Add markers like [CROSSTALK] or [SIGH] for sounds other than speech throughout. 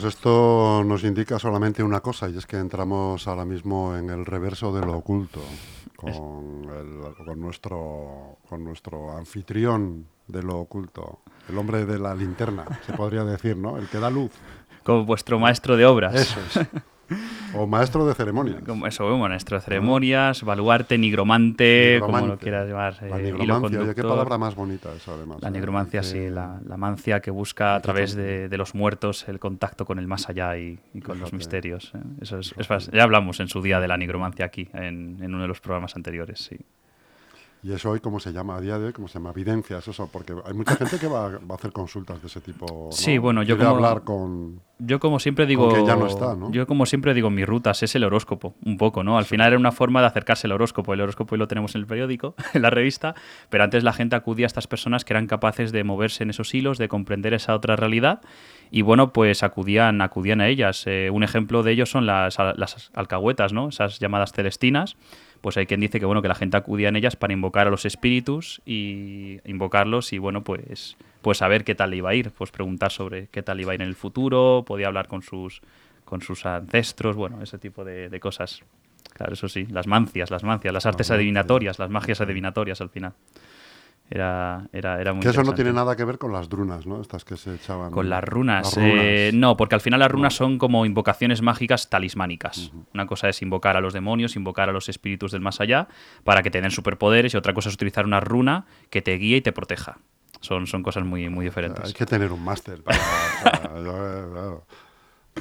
Pues esto nos indica solamente una cosa, y es que entramos ahora mismo en el reverso de lo oculto, con, el- con nuestro, con nuestro anfitrión de lo oculto, el hombre de la linterna, se podría decir, ¿no? El que da luz. Como vuestro maestro de obras. Eso es. O maestro de ceremonias. Como eso, un maestro de ceremonias, baluarte, nigromante, como lo quieras llamar. La eh, nigromancia, oye, qué palabra más bonita eso además. La ¿eh? nigromancia, Que- sí, la, la mancia que busca a través de, de los muertos el contacto con el más allá y, y con los misterios. ¿eh? Eso es, ya hablamos en su día de la nigromancia aquí, en, en uno de los programas anteriores, sí. Y eso hoy, ¿cómo se llama? A día de hoy, ¿cómo se llama? Evidencias, eso, porque hay mucha gente que va, va a hacer consultas de ese tipo. ¿no? Sí, bueno, yo Quiere como- hablar con... Yo como siempre digo, que ya no está, ¿no? yo como siempre digo, mis rutas es el horóscopo, un poco, ¿no? Al final era una forma de acercarse al horóscopo. El horóscopo hoy lo tenemos en el periódico, [LAUGHS] en la revista, pero antes la gente acudía a estas personas que eran capaces de moverse en esos hilos, de comprender esa otra realidad, y bueno, pues acudían, acudían a ellas. Eh, un ejemplo de ello son las, las alcahuetas, ¿no? Esas llamadas celestinas. Pues hay quien dice que bueno que la gente acudía en ellas para invocar a los espíritus y invocarlos y bueno pues pues saber qué tal le iba a ir, pues preguntar sobre qué tal iba a ir en el futuro, podía hablar con sus con sus ancestros, bueno, ese tipo de, de cosas. Claro, eso sí, las mancias, las mancias, las artes adivinatorias, las magias adivinatorias al final. Era, era, era muy Que eso no tiene nada que ver con las drunas, ¿no? Estas que se echaban... Con las runas. Las runas. eh, no, porque al final las runas son como invocaciones mágicas talismánicas. Una cosa es invocar a los demonios, invocar a los espíritus del más allá para que te den superpoderes y otra cosa es utilizar una runa que te guíe y te proteja. Son, son cosas muy, muy diferentes. Hay que tener un máster para... [LAUGHS]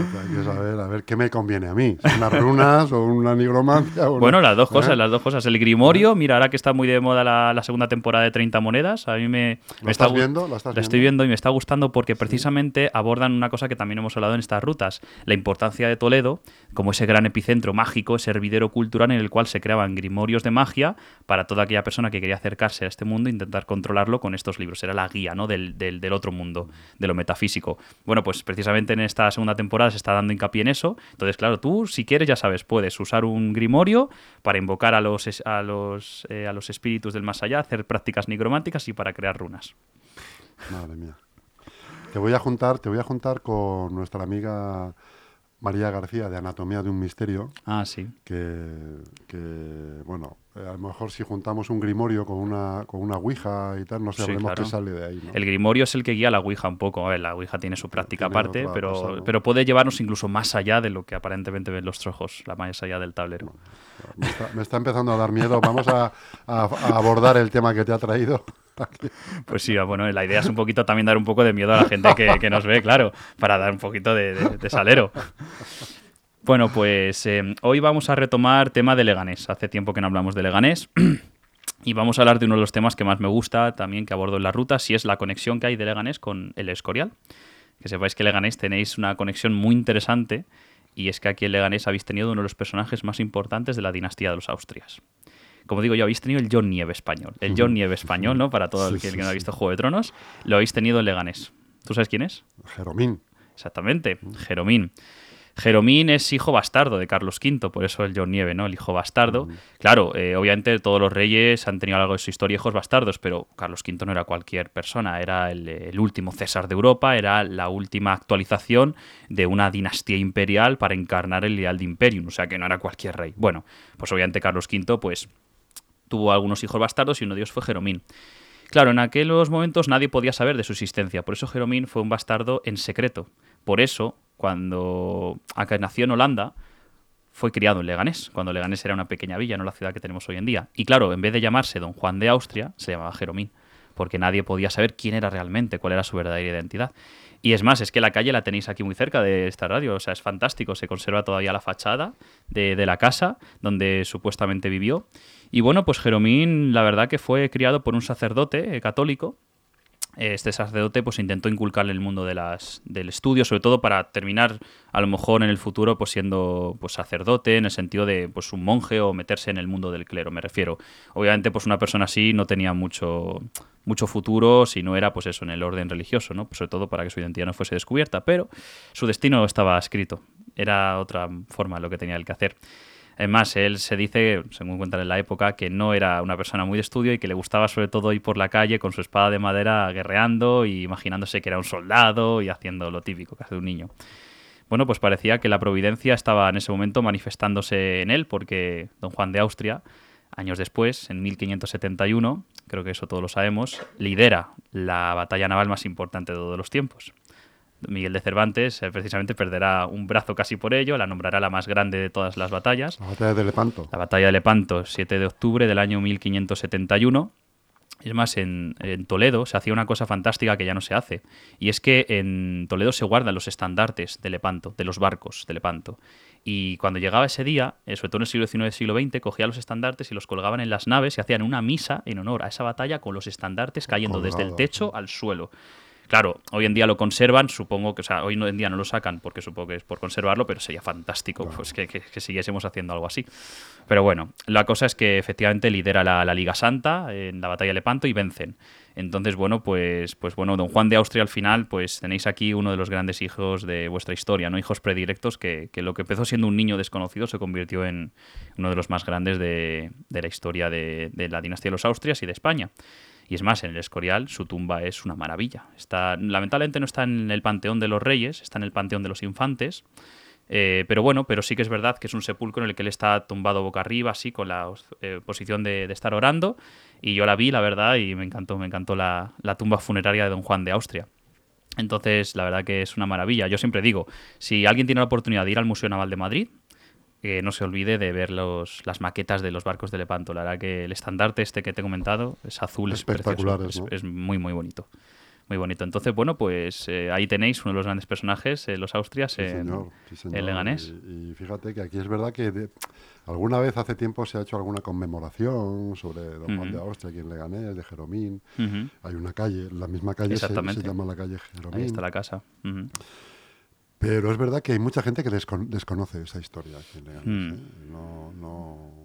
Hay que saber, a ver, ¿qué me conviene a mí? ¿Si ¿Unas runas o una nigromancia? o una- Bueno, las dos ¿Eh? cosas, las dos cosas. El Grimorio, mira, ahora que está muy de moda la, la segunda temporada de 30 monedas, a mí me... ¿Lo me estás viendo? ¿Lo estás La estoy viendo? viendo y me está gustando porque precisamente abordan una cosa que también hemos hablado en estas rutas, la importancia de Toledo como ese gran epicentro mágico, ese hervidero cultural en el cual se creaban grimorios de magia para toda aquella persona que quería acercarse a este mundo e intentar controlarlo con estos libros. Era la guía ¿no? del, del- del otro mundo, de lo metafísico. Bueno, pues precisamente en esta segunda temporada se está dando hincapié en eso. Entonces, claro, tú si quieres, ya sabes, puedes usar un grimorio para invocar a los, a los, eh, a los espíritus del más allá, hacer prácticas nigrománticas y para crear runas. Madre mía. Te voy a juntar, te voy a juntar con nuestra amiga María García de Anatomía de un Misterio, Ah, sí. que, que, bueno, eh, a lo mejor si juntamos un grimorio con una, con una ouija y tal, no Sí, sabremos claro. qué sale de ahí, ¿no? El grimorio es el que guía la Ouija un poco. A ver, la Ouija tiene su práctica Tiene aparte, pero, cosa, ¿no? pero puede llevarnos incluso más allá de lo que aparentemente ven los trojos, la más allá del tablero. Me está, me está empezando a dar miedo. Vamos a, a- a abordar el tema que te ha traído. [LAUGHS] Pues sí, bueno, la idea es un poquito también dar un poco de miedo a la gente que, que nos ve, claro, para dar un poquito de, de- de salero. Bueno, pues eh, hoy vamos a retomar tema de Leganés. Hace tiempo que no hablamos de Leganés. [CLEARS THROAT] Y vamos a hablar de uno de los temas que más me gusta también que abordo en la ruta, si es la conexión que hay de Leganés con el Escorial. Que sepáis que Leganés tenéis una conexión muy interesante y es que aquí en Leganés habéis tenido uno de los personajes más importantes de la dinastía de los Austrias. Como digo yo, habéis tenido el John Nieve español. El John Nieve español, ¿no? Para todo el que, sí, que no ha visto Juego de Tronos. Lo habéis tenido en Leganés. ¿Tú sabes quién es? Jeromín. Exactamente, Jeromín. Jeromín es hijo bastardo de Carlos V, por eso el John Nieve, ¿no? El hijo bastardo. Claro, eh, obviamente todos los reyes han tenido a lo largo de su historia hijos bastardos, pero Carlos V no era cualquier persona, era el, el último César de Europa, era la última actualización de una dinastía imperial para encarnar el ideal de imperium, o sea que no era cualquier rey. Bueno, pues obviamente Carlos V, pues tuvo algunos hijos bastardos y uno de ellos fue Jeromín. Claro, en aquellos momentos nadie podía saber de su existencia, por eso Jeromín fue un bastardo en secreto. Por eso, cuando nació en Holanda, fue criado en Leganés, cuando Leganés era una pequeña villa, no la ciudad que tenemos hoy en día. Y claro, en vez de llamarse Don Juan de Austria, se llamaba Jeromín, porque nadie podía saber quién era realmente, cuál era su verdadera identidad. Y es más, es que la calle la tenéis aquí muy cerca de esta radio, o sea, es fantástico, se conserva todavía la fachada de, de la casa donde supuestamente vivió. Y bueno, pues Jeromín, la verdad que fue criado por un sacerdote eh, católico, este sacerdote pues intentó inculcarle el mundo de las, del estudio, sobre todo para terminar a lo mejor en el futuro pues siendo pues sacerdote en el sentido de pues un monje o meterse en el mundo del clero, me refiero. Obviamente pues una persona así no tenía mucho mucho futuro si no era pues eso en el orden religioso, ¿no? Pues sobre todo para que su identidad no fuese descubierta, pero su destino estaba escrito. Era otra forma lo que tenía él que hacer. Además, él se dice, según cuentan en la época, que no era una persona muy de estudio y que le gustaba sobre todo ir por la calle con su espada de madera guerreando y imaginándose que era un soldado y haciendo lo típico que hace un niño. bueno, pues parecía que la providencia estaba en ese momento manifestándose en él, porque don Juan de Austria, años después, en 1571, creo que eso todos lo sabemos, lidera la batalla naval más importante de todos los tiempos. Miguel de Cervantes eh, precisamente perderá un brazo casi por ello, la nombrará la más grande de todas las batallas. La batalla de Lepanto. La batalla de Lepanto, 7 de octubre del año 1571. Es más, en, en, Toledo se hacía una cosa fantástica que ya no se hace. Y es que en Toledo se guardan los estandartes de Lepanto, de los barcos de Lepanto. Y cuando llegaba ese día, eh, sobre todo en el siglo XIX y siglo XX, cogía los estandartes y los colgaban en las naves y hacían una misa en honor a esa batalla con los estandartes cayendo desde el techo al suelo. Claro, hoy en día lo conservan, supongo que, o sea, hoy en día no lo sacan porque supongo que es por conservarlo, pero sería fantástico pues que, que, que, siguiésemos haciendo algo así. Pero bueno, la cosa es que efectivamente lidera la, la, Liga Santa en la batalla de Lepanto y vencen. Entonces, bueno, pues, pues bueno, don Juan de Austria al final, pues tenéis aquí uno de los grandes hijos de vuestra historia, ¿no? Hijos predilectos que, que lo que empezó siendo un niño desconocido se convirtió en uno de los más grandes de, de la historia de, de la dinastía de los Austrias y de España. Y es más, en el Escorial su tumba es una maravilla. Está, lamentablemente no está en el Panteón de los Reyes, está en el Panteón de los Infantes. Eh, pero bueno, pero sí que es verdad que es un sepulcro en el que él está tumbado boca arriba, así, con la eh, posición de, estar orando. Y yo la vi, la verdad, y me encantó, me encantó la, la tumba funeraria de don Juan de Austria. Entonces, la verdad que es una maravilla. Yo siempre digo, si alguien tiene la oportunidad de ir al Museo Naval de Madrid, que no se olvide de ver los, las maquetas de los barcos de Lepanto. La verdad que el estandarte este que te he comentado es azul, es espectacular, es, ¿no? es, muy, muy bonito. Muy bonito. Entonces, bueno, pues eh, ahí tenéis uno de los grandes personajes, eh, los Austrias, sí, en, señor, sí, señor. en Leganés. Y, y, fíjate que aquí es verdad que de, alguna vez hace tiempo se ha hecho alguna conmemoración sobre Don Juan uh -huh. de Austria aquí en Leganés, de Jeromín. Uh -huh. Hay una calle, la misma calle se, se, llama la calle Jeromín. Ahí está la casa. Uh -huh. Pero es verdad que hay mucha gente que descon desconoce esa historia. Hmm. ¿eh? No, no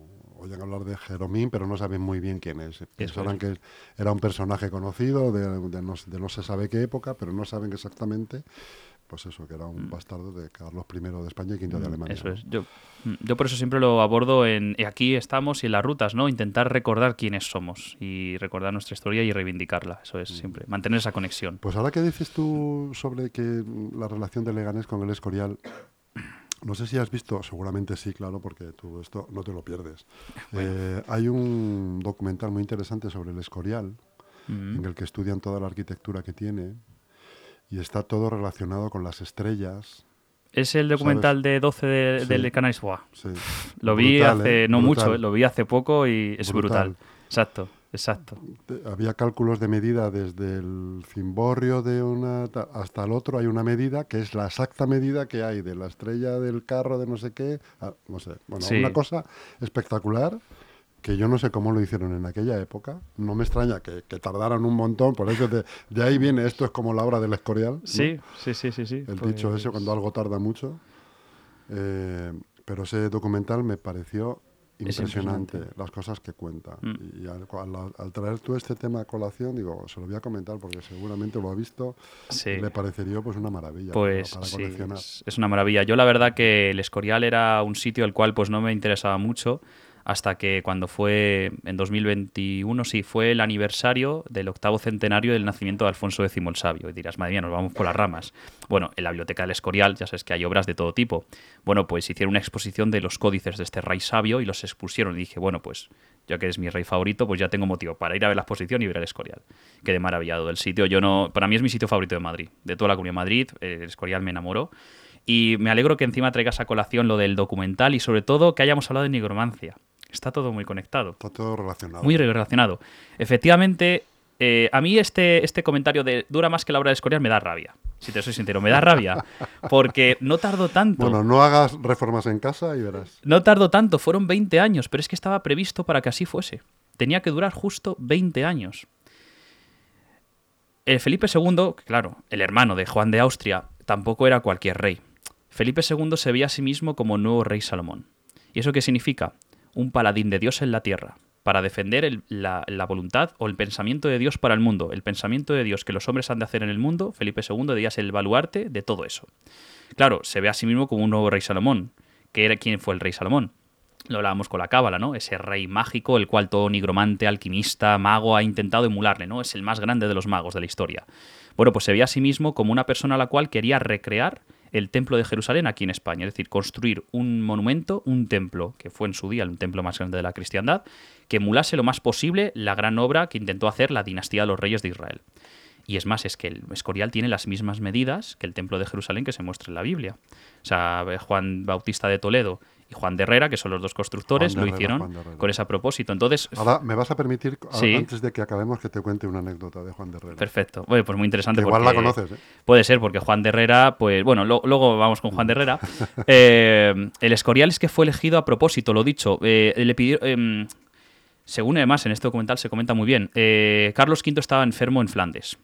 oyen hablar de Jeromín, pero no saben muy bien quién es. Pensarán que era un personaje conocido de, de, no, de, no, se sabe qué época, pero no saben exactamente, pues eso, que era un Mm. bastardo de Carlos I de España y V de Alemania. Eso es. Yo, mm, yo por eso siempre lo abordo en y aquí estamos y en las rutas, ¿no? Intentar recordar quiénes somos y recordar nuestra historia y reivindicarla. Eso es siempre. Mantener esa conexión. Pues ahora que dices tú sobre que la relación de Leganés con el Escorial [CLEARS THROAT] no sé si has visto, seguramente sí, claro, porque tú esto no te lo pierdes. [LAUGHS] Bueno. Eh, hay un documental muy interesante sobre el Escorial, uh -huh. en el que estudian toda la arquitectura que tiene y está todo relacionado con las estrellas. Es el documental ¿sabes? de 12 de, sí. del Canais Sí. Lo vi brutal, hace, ¿eh? no brutal. mucho, lo vi hace poco y es brutal. brutal. Exacto. Exacto. Había cálculos de medida desde el cimborrio de una hasta el otro hay una medida que es la exacta medida que hay de la estrella del carro de no sé qué, a, no sé, bueno, sí. una cosa espectacular que yo no sé cómo lo hicieron en aquella época. No me extraña que, que tardaran un montón, por eso de, de, ahí viene esto es como la obra del Escorial. ¿no? Sí, sí, sí, sí, sí. El pues... dicho ese cuando algo tarda mucho. Eh, pero ese documental me pareció Impresionante, impresionante, las cosas que cuenta. Mm. Y al, al, al, traer tú este tema a colación, digo, se lo voy a comentar porque seguramente lo ha visto sí. y le parecería pues una maravilla pues, para, para sí. Es, es, una maravilla. Yo la verdad que el Escorial era un sitio al cual pues no me interesaba mucho hasta que cuando fue en 2021, sí, fue el aniversario del octavo centenario del nacimiento de Alfonso X el Sabio. Y dirás, madre mía, nos vamos por las ramas. Bueno, en la Biblioteca del Escorial ya sabes que hay obras de todo tipo. Bueno, pues hicieron una exposición de los códices de este rey sabio y los expusieron. Y dije, bueno, pues ya que es mi rey favorito, pues ya tengo motivo para ir a ver la exposición y ver el Escorial. Quedé maravillado del sitio. Yo no, para mí es mi sitio favorito de Madrid. De toda la comunidad de Madrid, el Escorial me enamoró. Y me alegro que encima traigas a colación lo del documental y sobre todo que hayamos hablado de nigromancia. Está todo muy conectado. Está todo relacionado. Muy relacionado. Efectivamente, eh, a mí este, este comentario de dura más que la obra de Escorial me da rabia. Si te soy sincero, me da rabia. [LAUGHS] Porque no tardó tanto. Bueno, no hagas reformas en casa y verás. No tardó tanto, fueron 20 años, pero es que estaba previsto para que así fuese. Tenía que durar justo 20 años. El Felipe II, claro, el hermano de Juan de Austria, tampoco era cualquier rey. Felipe II se veía a sí mismo como nuevo rey Salomón. ¿Y eso qué significa? Un paladín de Dios en la tierra, para defender la, voluntad o el pensamiento de Dios para el mundo, el pensamiento de Dios que los hombres han de hacer en el mundo, Felipe II debía ser el baluarte de todo eso. Claro, se ve a sí mismo como un nuevo rey Salomón. que era quién fue el rey Salomón? Lo hablábamos con la cábala, ¿no? Ese rey mágico, el cual todo nigromante, alquimista, mago ha intentado emularle, ¿no? Es el más grande de los magos de la historia. Bueno, pues se ve a sí mismo como una persona a la cual quería recrear el templo de Jerusalén aquí en España, es decir, construir un monumento, un templo, que fue en su día el templo más grande de la cristiandad, que emulase lo más posible la gran obra que intentó hacer la dinastía de los reyes de Israel. Y es más, es que el Escorial tiene las mismas medidas que el templo de Jerusalén que se muestra en la Biblia. O sea, Juan Bautista de Toledo y Juan de Herrera, que son los dos constructores, lo hicieron con ese propósito. Entonces, Ahora, ¿me vas a permitir, antes de que acabemos, que te cuente una anécdota de Juan de Herrera? Perfecto. pues muy interesante. igual la conoces, ¿eh? Puede ser, porque Juan de Herrera, pues bueno, luego vamos con Juan de Herrera. [LAUGHS] Eh, el Escorial es que fue elegido a propósito, lo dicho. Eh, le pidió... Em, según además en este documental se comenta muy bien, Carlos V estaba enfermo en Flandes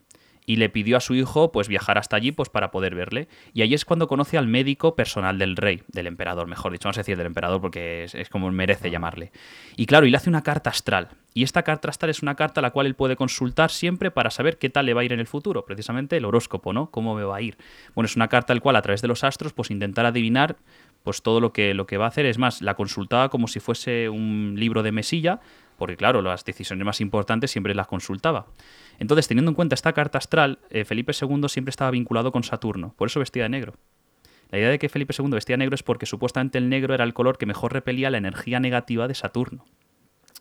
y le pidió a su hijo pues viajar hasta allí pues para poder verle. Y ahí es cuando conoce al médico personal del rey, del emperador, mejor dicho, no sé decir del emperador porque es, como merece llamarle. Y claro, y le hace una carta astral. Y esta carta astral es una carta a la cual él puede consultar siempre para saber qué tal le va a ir en el futuro, precisamente el horóscopo, ¿no? Cómo me va a ir. Bueno, es una carta al cual a través de los astros pues intentar adivinar pues todo lo que, lo que va a hacer. Es más, la consultaba como si fuese un libro de mesilla, porque claro, las decisiones más importantes siempre las consultaba. Entonces, teniendo en cuenta esta carta astral, eh, Felipe II siempre estaba vinculado con Saturno, por eso vestía de negro. La idea de que Felipe II vestía negro es porque supuestamente el negro era el color que mejor repelía la energía negativa de Saturno.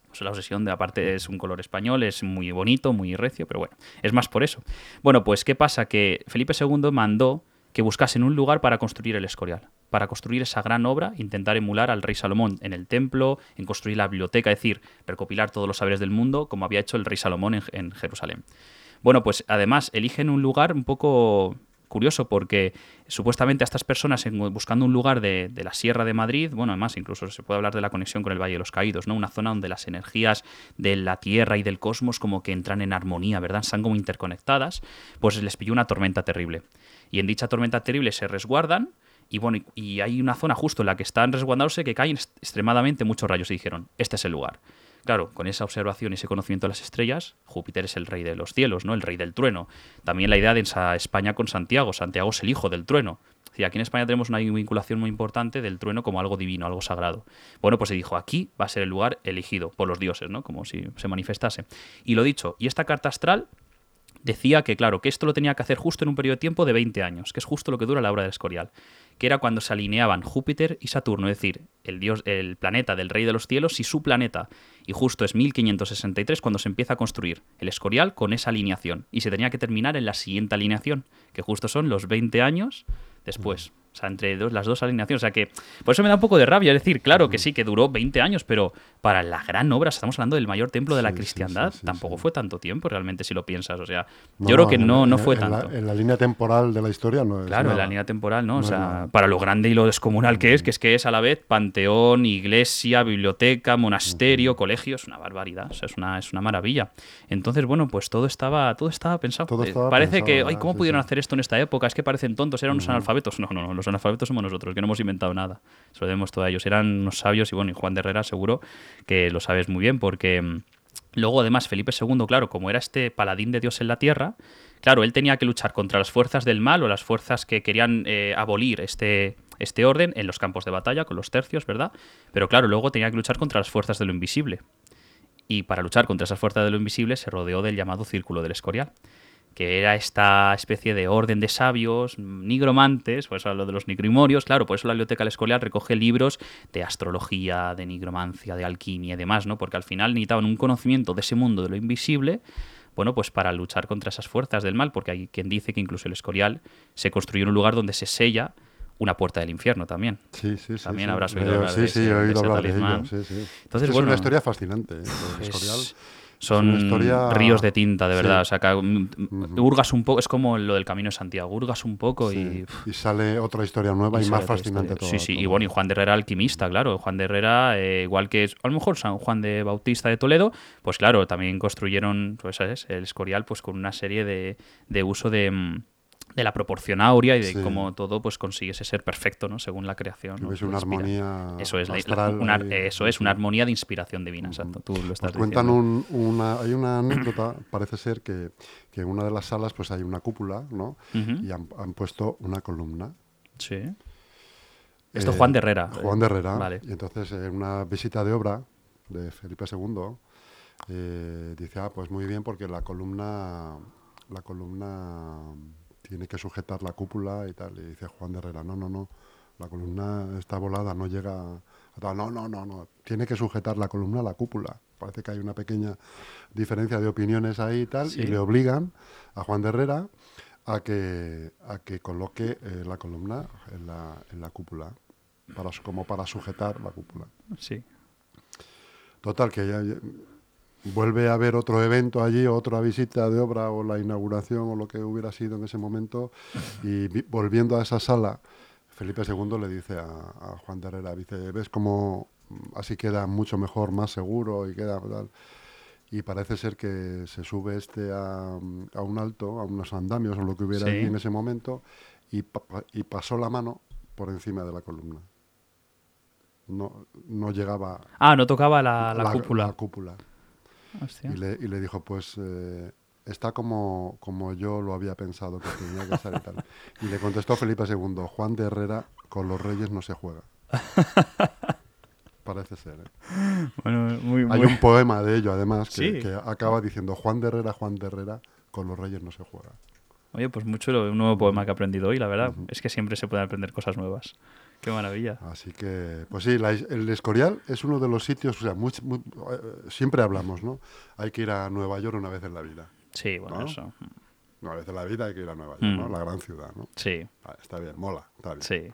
Pues la obsesión de aparte es un color español, es muy bonito, muy recio, pero bueno, es más por eso. Bueno, pues ¿qué pasa? Que Felipe II mandó que buscasen un lugar para construir el Escorial, para construir esa gran obra, intentar emular al rey Salomón en el templo, en construir la biblioteca, es decir, recopilar todos los saberes del mundo, como había hecho el rey Salomón en, Jerusalén. Bueno, pues además eligen un lugar un poco curioso porque supuestamente a estas personas buscando un lugar de, la Sierra de Madrid, bueno, además incluso se puede hablar de la conexión con el Valle de los Caídos, ¿no? Una zona donde las energías de la Tierra y del cosmos como que entran en armonía, ¿verdad? Están como interconectadas, pues les pilló una tormenta terrible y en dicha tormenta terrible se resguardan y bueno, y hay una zona justo en la que están resguardándose que caen extremadamente muchos rayos y dijeron, este es el lugar. Claro, con esa observación y ese conocimiento de las estrellas, Júpiter es el rey de los cielos, ¿no? El rey del trueno. También la idea de España con Santiago, Santiago es el hijo del trueno. Y aquí en España tenemos una vinculación muy importante del trueno como algo divino, algo sagrado. Bueno, pues se dijo, aquí va a ser el lugar elegido por los dioses, ¿no? Como si se manifestase. Y lo dicho, y esta carta astral decía que, claro, que esto lo tenía que hacer justo en un periodo de tiempo de 20 años, que es justo lo que dura la obra del Escorial, que era cuando se alineaban Júpiter y Saturno, es decir, el dios, el planeta del rey de los cielos y su planeta. Y justo es 1563 cuando se empieza a construir el Escorial con esa alineación. Y se tenía que terminar en la siguiente alineación, que justo son los 20 años después. O sea, entre dos, las dos alineaciones. O sea que por eso me da un poco de rabia. Es decir, claro que sí, que duró 20 años, pero para la gran obra, estamos hablando del mayor templo de la cristiandad, tampoco fue tanto tiempo realmente si lo piensas. O sea, yo creo que no, no fue tanto. en la línea temporal de la historia no es. Claro, en la línea temporal, ¿no? o sea, para lo grande y lo descomunal que es, que es que es a la vez panteón, iglesia, biblioteca, monasterio, colegio, es una barbaridad. O sea, es una, es una maravilla. Entonces, bueno, pues todo estaba, todo estaba pensado. Eh, parece que, ay, ¿cómo pudieron hacer esto en esta época? Es que parecen tontos, eran unos analfabetos. No, no, no, los analfabetos somos nosotros, que no hemos inventado nada. Se lo debemos todo a ellos. Eran unos sabios y bueno, y Juan de Herrera seguro que lo sabes muy bien porque mm, luego además Felipe II, claro, como era este paladín de Dios en la tierra, claro, él tenía que luchar contra las fuerzas del mal o las fuerzas que querían eh, abolir este, este orden en los campos de batalla con los tercios, ¿verdad? Pero claro, luego tenía que luchar contra las fuerzas de lo invisible. Y para luchar contra esas fuerzas de lo invisible se rodeó del llamado Círculo del Escorial que era esta especie de orden de sabios, nigromantes, por eso lo de los nigrimorios, claro, por eso la Biblioteca del Escorial recoge libros de astrología, de nigromancia, de alquimia y demás, ¿no? Porque al final necesitaban un conocimiento de ese mundo de lo invisible, bueno, pues para luchar contra esas fuerzas del mal, porque hay quien dice que incluso el Escorial se construyó en un lugar donde se sella una puerta del infierno también. Sí, sí, sí. También habrás oído hablar de ese, he oído hablar de ello, sí, sí. Entonces, es una historia fascinante, ¿eh? el Escorial son ríos de tinta, de verdad. O sea, que, hurgas un poco, es como lo del Camino de Santiago, hurgas un poco y... Y sale otra historia nueva y, más fascinante todo. Sí, sí, y bueno, y Juan de Herrera alquimista, claro. Juan de Herrera, eh, igual que a lo mejor San Juan de Bautista de Toledo, pues claro, también construyeron, pues ¿sabes? El Escorial, pues con una serie de, de uso de mm, de la proporción áurea y de cómo todo pues ese ser perfecto, ¿no? Según la creación. Es una armonía. Eso es, una, eso es una armonía de inspiración divina, exacto. Tú lo estás pues cuentan una, hay una anécdota, [CLEARS THROAT] parece ser que, que, en una de las salas pues hay una cúpula, ¿no? Y han, puesto una columna. Sí. Esto es Juan de Herrera. Juan de Herrera. Vale. Y entonces en una visita de obra de Felipe II eh, dice, ah, pues muy bien porque la columna, la columna tiene que sujetar la cúpula y tal. Y dice Juan de Herrera, no, no, no, la columna está volada, no llega a... No, no, no, no, tiene que sujetar la columna a la cúpula. Parece que hay una pequeña diferencia de opiniones ahí y tal, y le obligan a Juan de Herrera a que, a que coloque eh, la columna en la, en la cúpula, para, como para sujetar la cúpula. Sí. Total, que ya, vuelve a haber otro evento allí, otra visita de obra o la inauguración o lo que hubiera sido en ese momento, y volviendo a esa sala, Felipe II le dice a, Juan de Herrera, dice, ¿ves cómo así queda mucho mejor, más seguro y queda tal? y parece ser que se sube este a, un alto, a unos andamios o lo que hubiera allí en ese momento, y, y, pasó la mano por encima de la columna. No, no llegaba... Ah, no tocaba la, la, cúpula. La cúpula. Y, le, y, le, dijo, pues eh, está como, como yo lo había pensado que tenía que ser y tal. Y le contestó Felipe II, Juan de Herrera, con los reyes no se juega. [LAUGHS] Parece ser. ¿eh? Hay un poema de ello, además, que, acaba diciendo Juan de Herrera, Juan de Herrera, con los reyes no se juega. Oye, pues mucho un nuevo poema que he aprendido hoy, la verdad. Es que siempre se pueden aprender cosas nuevas. Qué maravilla. Así que, pues sí, el Escorial es uno de los sitios, o sea, eh, siempre hablamos, ¿no? Hay que ir a Nueva York una vez en la vida. Sí, bueno, eso. Una vez en la vida hay que ir a Nueva York, ¿no? Mm. La gran ciudad, ¿no? Sí. Ah, está bien, mola, está bien. Sí.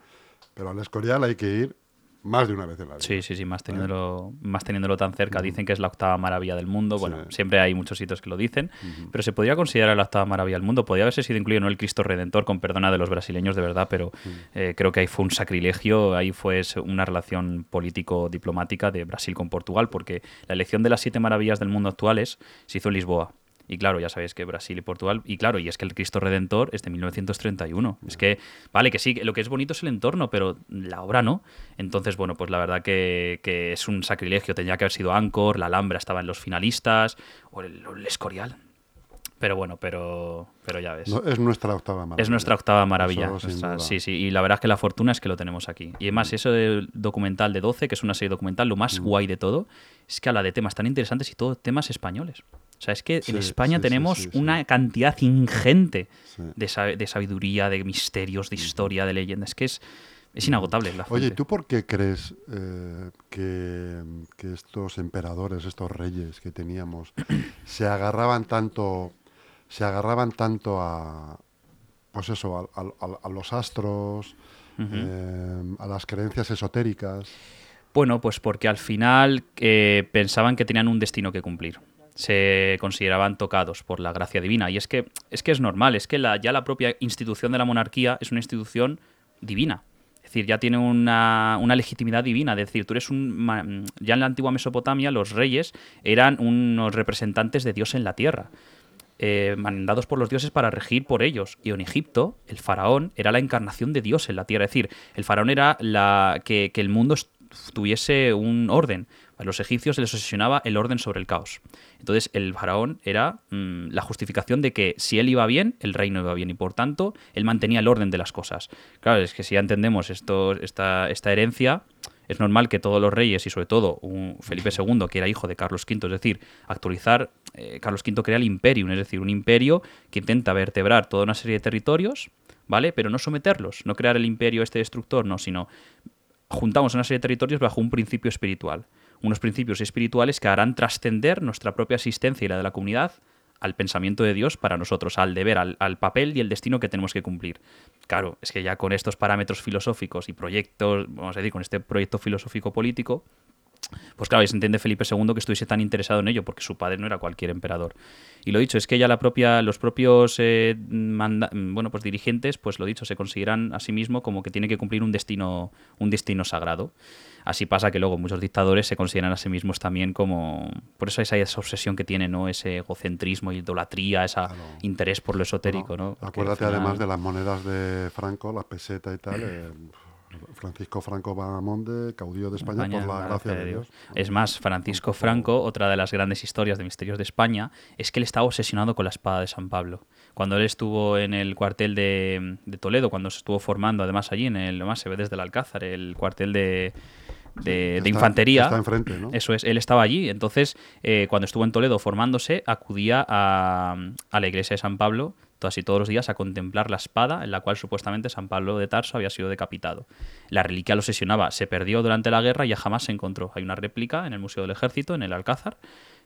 Pero al Escorial hay que ir más de una vez en la vida. Sí, sí, sí, más teniéndolo, más teniéndolo tan cerca. Dicen que es la octava maravilla del mundo. Bueno, siempre hay muchos sitios que lo dicen, pero se podría considerar la octava maravilla del mundo. Podría haberse sido incluido no el Cristo Redentor, con perdona de los brasileños de verdad, pero eh, creo que ahí fue un sacrilegio, ahí fue una relación político-diplomática de Brasil con Portugal, porque la elección de las siete maravillas del mundo actuales se hizo en Lisboa. Y claro, ya sabéis que Brasil y Portugal. Y claro, y es que el Cristo Redentor es de 1931. Es que, vale, que sí, lo que es bonito es el entorno, pero la obra no. Entonces, bueno, pues la verdad que, es un sacrilegio. Tendría que haber sido Ancor, la Alhambra estaba en los finalistas, o el, Escorial. Pero bueno, pero, pero ya ves. es nuestra octava maravilla. Es nuestra octava maravilla. sí, sí. Y la verdad es que la fortuna es que lo tenemos aquí. Y además, eso del documental de 12, que es una serie documental, lo más guay de todo, es que habla de temas tan interesantes y todos temas españoles. O sea, es que en España tenemos una cantidad ingente de, sabiduría, de misterios, de historia, de leyendas. Es que es, es inagotable la Oye, ¿tú por qué crees eh, que, estos emperadores, estos reyes que teníamos, [CLEARS THROAT] se agarraban tanto, se agarraban tanto a, pues eso, a, los astros, eh, a las creencias esotéricas? Bueno, pues porque al final eh, pensaban que tenían un destino que cumplir se consideraban tocados por la gracia divina. Y es que es, que es normal, es que la, ya la propia institución de la monarquía es una institución divina. Es decir, ya tiene una, legitimidad divina. Es decir, tú eres un. Ya en la antigua Mesopotamia, los reyes eran unos representantes de Dios en la tierra. Eh, mandados por los dioses para regir por ellos. Y en Egipto, el faraón era la encarnación de Dios en la tierra. Es decir, el faraón era la que, que el mundo tuviese un orden. A los egipcios se les obsesionaba el orden sobre el caos. Entonces el faraón era mm, la justificación de que si él iba bien, el reino iba bien y por tanto él mantenía el orden de las cosas. Claro, es que si ya entendemos esto, esta, herencia, es normal que todos los reyes y sobre todo un Felipe II, que era hijo de Carlos V, es decir, actualizar, eh, Carlos V crea el imperio, es decir, un imperio que intenta vertebrar toda una serie de territorios, ¿vale? Pero no someterlos, no crear el imperio este destructor, no, sino juntamos una serie de territorios bajo un principio espiritual unos principios espirituales que harán trascender nuestra propia existencia y la de la comunidad al pensamiento de Dios para nosotros, al deber, al, papel y el destino que tenemos que cumplir. Claro, es que ya con estos parámetros filosóficos y proyectos, vamos a decir, con este proyecto filosófico político, pues claro, se entiende Felipe II que estuviese tan interesado en ello, porque su padre no era cualquier emperador. Y lo dicho, es que ya la propia, los propios eh, bueno, pues dirigentes, pues lo dicho, se consideran a sí mismo como que tiene que cumplir un destino, un destino sagrado. Así pasa que luego muchos dictadores se consideran a sí mismos también como... Por eso esa, esa obsesión que tiene, ¿no? Ese egocentrismo, idolatría, ese interés por lo esotérico, ¿no? acuérdate además de las monedas de Franco, la peseta y tal... Eh, [CLEARS THROAT] Francisco Franco Bahamonde, caudillo de España, por la, gracia de Dios. Es más, Francisco Franco, otra de las grandes historias de misterios de España, es que él estaba obsesionado con la espada de San Pablo. Cuando él estuvo en el cuartel de, Toledo, cuando se estuvo formando, además allí, en el, más se ve desde el Alcázar, el cuartel de, de, Está- infantería. Está enfrente, ¿no? Eso es, él estaba allí. Entonces, eh, cuando estuvo en Toledo formándose, acudía a, a la iglesia de San Pablo y todos los días a contemplar la espada en la cual supuestamente San Pablo de Tarso había sido decapitado. La reliquia lo obsesionaba, se perdió durante la guerra y ya jamás se encontró. Hay una réplica en el Museo del Ejército, en el Alcázar.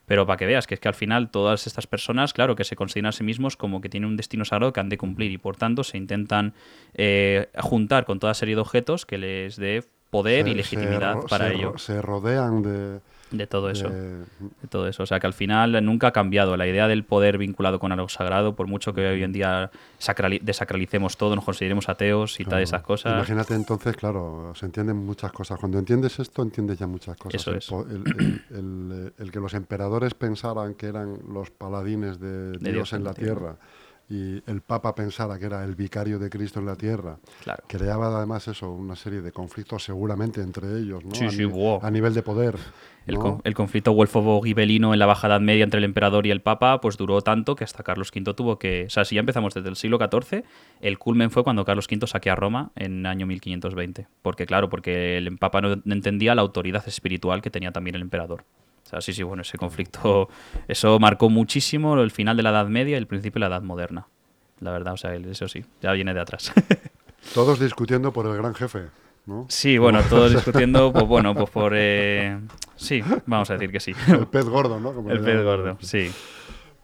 Pero para que veas que es que al final todas estas personas, claro, que se consideran a sí mismos como que tienen un destino sagrado que han de cumplir y por tanto se intentan eh, juntar con toda serie de objetos que les dé poder Se- y legitimidad se para se ello. Se rodean de... De todo eso. de- De todo eso. O sea que al final nunca ha cambiado la idea del poder vinculado con algo sagrado, por mucho que hoy en día sacrali- desacralicemos todo, nos consideremos ateos y tal, claro. esas cosas. Imagínate entonces, claro, se entienden muchas cosas. Cuando entiendes esto, entiendes ya muchas cosas. Eso es. el- el- el- el que los emperadores pensaran que eran los paladines de, Dios, Dios en la tierra y el Papa pensara que era el vicario de Cristo en la tierra, Claro. creaba además eso, una serie de conflictos seguramente entre ellos, ¿no? Sí, a, sí, ni- a nivel de poder. El, ¿no? con- el conflicto Wolfovo-Gibelino en la Baja Edad Media entre el emperador y el papa pues duró tanto que hasta Carlos V tuvo que... O sea, si ya empezamos desde el siglo XIV, el culmen fue cuando Carlos V saqueó a Roma en año 1520. Porque claro, porque el papa no entendía la autoridad espiritual que tenía también el emperador. O sea, sí, sí, bueno, ese conflicto, [LAUGHS] eso marcó muchísimo el final de la Edad Media y el principio de la Edad Moderna. La verdad, o sea, eso sí, ya viene de atrás. [LAUGHS] Todos discutiendo por el gran jefe, ¿no? Sí, bueno, todos [LAUGHS] discutiendo, pues bueno, pues por... eh, Sí, vamos a decir que sí. El pez gordo, ¿no? Como El pez gordo, sí.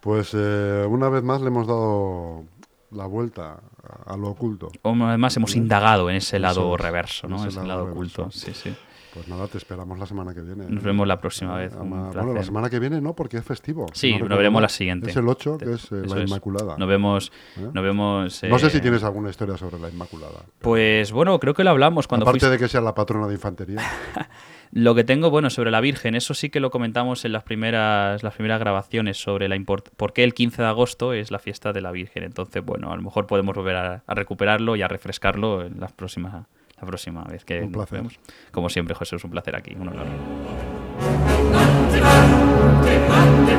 Pues eh, una vez más le hemos dado la vuelta a, lo oculto. O Además hemos indagado en ese lado es, reverso, en ¿no? ese Ese lado lado reverso. oculto, sí, sí. Pues nada, te esperamos la semana que viene. Nos ¿eh? vemos la próxima vez, Ama- placer. bueno, la semana que viene no, porque es festivo. Sí, recuerdo veremos la siguiente. Es el 8, que es eh, la es. Inmaculada. Nos vemos... ¿Eh? Nos vemos No sé eh, si tienes alguna historia sobre la Inmaculada. Pues bueno, creo que lo hablamos cuando Aparte fuiste- de que sea la patrona de infantería. [LAUGHS] Lo que tengo, bueno, sobre la Virgen, eso sí que lo comentamos en las primeras, las primeras grabaciones sobre la import- por qué el 15 de agosto es la fiesta de la Virgen. Entonces, bueno, a lo mejor podemos volver a, a recuperarlo y a refrescarlo en las próximas, la próxima vez que un nos. Como siempre, José, es un placer aquí, un honor.